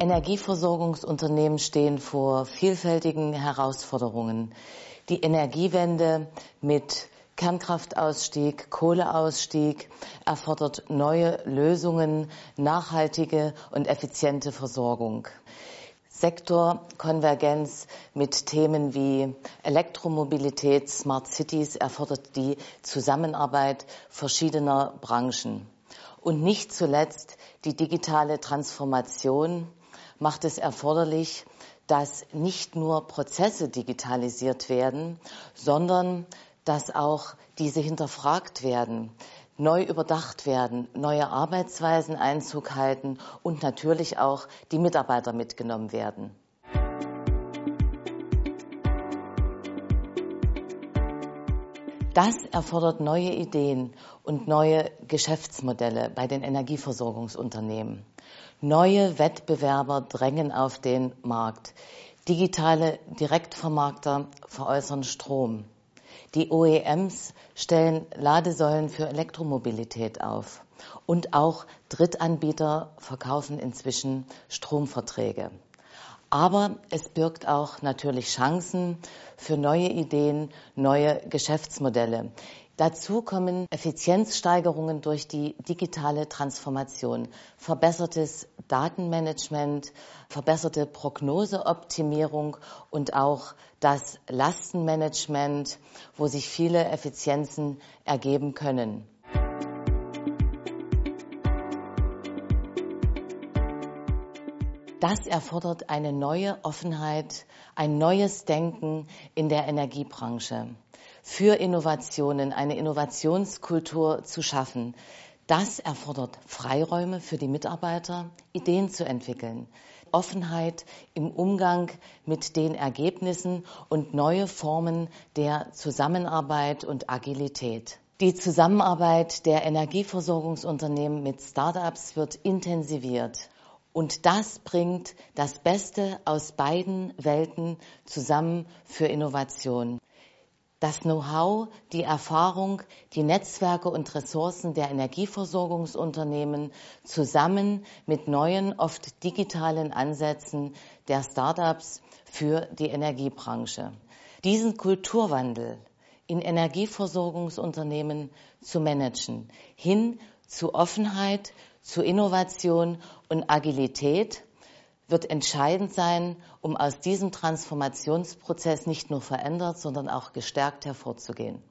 Energieversorgungsunternehmen stehen vor vielfältigen Herausforderungen. Die Energiewende mit Kernkraftausstieg, Kohleausstieg erfordert neue Lösungen, nachhaltige und effiziente Versorgung. Sektorkonvergenz mit Themen wie Elektromobilität, Smart Cities erfordert die Zusammenarbeit verschiedener Branchen. Und nicht zuletzt die digitale Transformation macht es erforderlich, dass nicht nur Prozesse digitalisiert werden, sondern dass auch diese hinterfragt werden, neu überdacht werden, neue Arbeitsweisen Einzug halten und natürlich auch die Mitarbeiter mitgenommen werden. Das erfordert neue Ideen und neue Geschäftsmodelle bei den Energieversorgungsunternehmen. Neue Wettbewerber drängen auf den Markt. Digitale Direktvermarkter veräußern Strom. Die OEMs stellen Ladesäulen für Elektromobilität auf. Und auch Drittanbieter verkaufen inzwischen Stromverträge. Aber es birgt auch natürlich Chancen für neue Ideen, neue Geschäftsmodelle. Dazu kommen Effizienzsteigerungen durch die digitale Transformation, verbessertes Datenmanagement, verbesserte Prognoseoptimierung und auch das Lastenmanagement, wo sich viele Effizienzen ergeben können. Das erfordert eine neue Offenheit, ein neues Denken in der Energiebranche. Für Innovationen, eine Innovationskultur zu schaffen, das erfordert Freiräume für die Mitarbeiter, Ideen zu entwickeln, Offenheit im Umgang mit den Ergebnissen und neue Formen der Zusammenarbeit und Agilität. Die Zusammenarbeit der Energieversorgungsunternehmen mit Startups wird intensiviert. Und das bringt das Beste aus beiden Welten zusammen für Innovation. Das Know-how, die Erfahrung, die Netzwerke und Ressourcen der Energieversorgungsunternehmen zusammen mit neuen, oft digitalen Ansätzen der Startups für die Energiebranche. Diesen Kulturwandel in Energieversorgungsunternehmen zu managen, hin zu Offenheit, zu Innovation und Agilität wird entscheidend sein, um aus diesem Transformationsprozess nicht nur verändert, sondern auch gestärkt hervorzugehen.